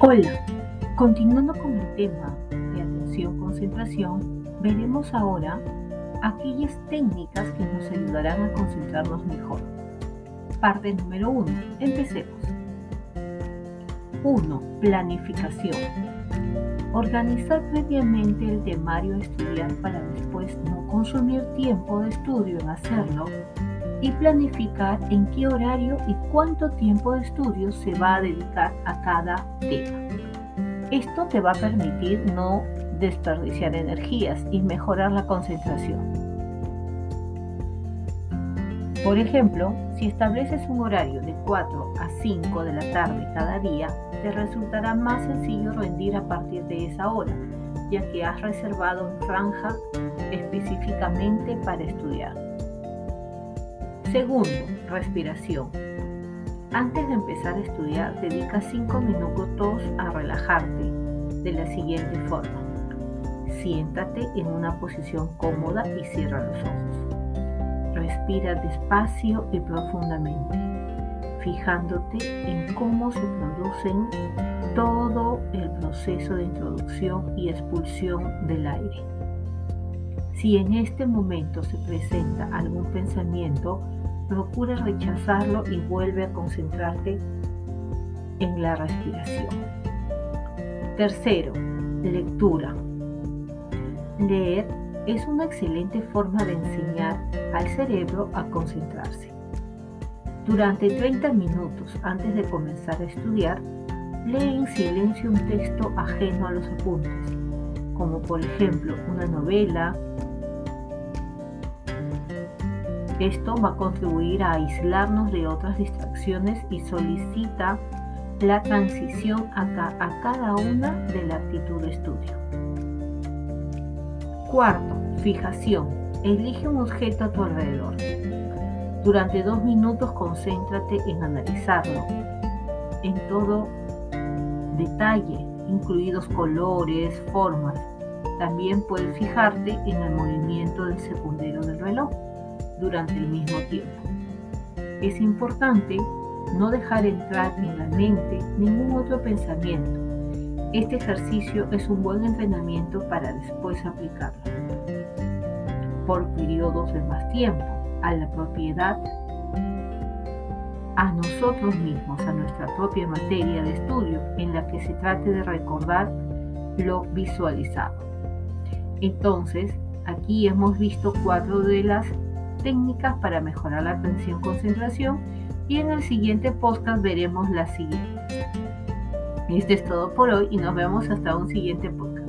Hola, continuando con el tema de atención-concentración, veremos ahora aquellas técnicas que nos ayudarán a concentrarnos mejor. Parte número 1. Empecemos. 1. Planificación. Organizar previamente el temario a estudiar para después no consumir tiempo de estudio en hacerlo y planificar en qué horario y cuánto tiempo de estudio se va a dedicar a cada tema. Esto te va a permitir no desperdiciar energías y mejorar la concentración. Por ejemplo, si estableces un horario de 4 a 5 de la tarde cada día, te resultará más sencillo rendir a partir de esa hora, ya que has reservado una franja específicamente para estudiar. Segundo, respiración. Antes de empezar a estudiar, dedica 5 minutos a relajarte de la siguiente forma. Siéntate en una posición cómoda y cierra los ojos. Respira despacio y profundamente, fijándote en cómo se producen todo el proceso de introducción y expulsión del aire. Si en este momento se presenta algún pensamiento, procura rechazarlo y vuelve a concentrarte en la respiración. Tercero, lectura. Leer es una excelente forma de enseñar al cerebro a concentrarse. Durante 30 minutos antes de comenzar a estudiar, lee en silencio un texto ajeno a los apuntes, como por ejemplo una novela, esto va a contribuir a aislarnos de otras distracciones y solicita la transición a, cada una de la actitud de estudio. Cuarto, fijación. Elige un objeto a tu alrededor. Durante dos minutos concéntrate en analizarlo, en todo detalle, incluidos colores, formas. También puedes fijarte en el movimiento del secundero del reloj durante el mismo tiempo. Es importante no dejar entrar en la mente ningún otro pensamiento. Este ejercicio es un buen entrenamiento para después aplicarlo. Por periodos de más tiempo, a la propiedad, a nosotros mismos, a nuestra propia materia de estudio en la que se trate de recordar lo visualizado. Entonces, aquí hemos visto cuatro de las técnicas para mejorar la atención concentración y en el siguiente podcast veremos la siguiente. Esto es todo por hoy y nos vemos hasta un siguiente podcast.